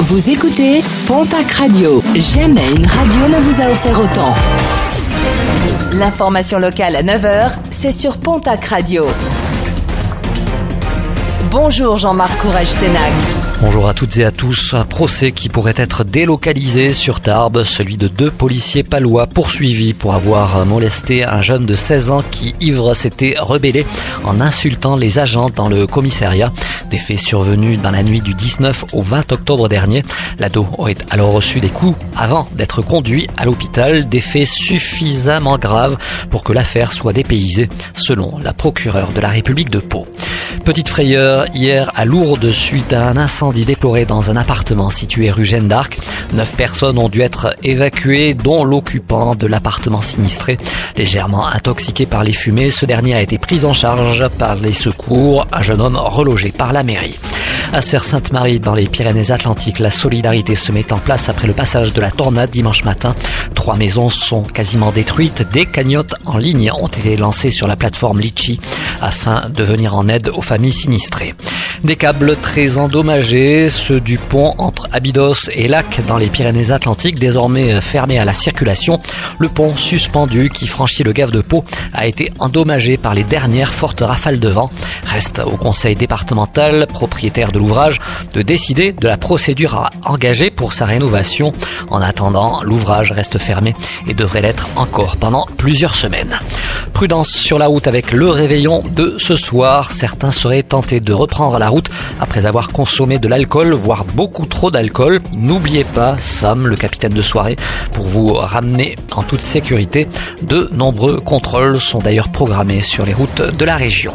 Vous écoutez Pontac Radio. Jamais une radio ne vous a offert autant. L'information locale à 9h, c'est sur Pontac Radio. Bonjour Jean-Marc Courage Sénac. Bonjour à toutes et à tous. Un procès qui pourrait être délocalisé sur Tarbes, celui de deux policiers palois poursuivis pour avoir molesté un jeune de 16 ans qui, ivre, s'était rebellé en insultant les agents dans le commissariat. Des faits survenus dans la nuit du 19 au 20 octobre dernier. L'ado aurait alors reçu des coups avant d'être conduit à l'hôpital. Des faits suffisamment graves pour que l'affaire soit dépaysée, selon la procureure de la République de Pau. Petite frayeur hier à Lourdes suite à un incendie déploré dans un appartement situé rue Jeanne d'Arc. Neuf personnes ont dû être évacuées, dont l'occupant de l'appartement sinistré. Légèrement intoxiqué par les fumées, ce dernier a été pris en charge par les secours, un jeune homme relogé par la mairie. À Serre-Sainte-Marie, dans les Pyrénées-Atlantiques, la solidarité se met en place après le passage de la tornade dimanche matin. Trois maisons sont quasiment détruites. Des cagnottes en ligne ont été lancées sur la plateforme Litchi afin de venir en aide aux familles sinistrées. Des câbles très endommagés, ceux du pont entre Abydos et Lac dans les Pyrénées-Atlantiques, désormais fermés à la circulation. Le pont suspendu qui franchit le gave de Pau a été endommagé par les dernières fortes rafales de vent. Reste au conseil départemental, propriétaire de l'ouvrage, de décider de la procédure à engager pour sa rénovation. En attendant, l'ouvrage reste fermé et devrait l'être encore pendant plusieurs semaines. Prudence sur la route avec le réveillon de ce soir. Certains seraient tentés de reprendre la route après avoir consommé de l'alcool, voire beaucoup trop d'alcool. N'oubliez pas Sam, le capitaine de soirée, pour vous ramener en toute sécurité. De nombreux contrôles sont d'ailleurs programmés sur les routes de la région.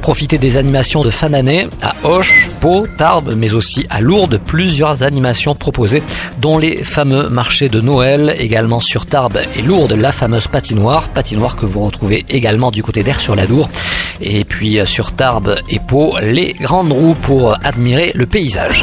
Profitez des animations de fin d'année à Hoche, Pau, Tarbes, mais aussi à Lourdes. Plusieurs animations proposées, dont les fameux marchés de Noël, également sur Tarbes et Lourdes, la fameuse patinoire, patinoire que vous retrouvez également du côté d'Air sur la Dour. Puis sur Tarbes et Pau, les grandes roues pour admirer le paysage.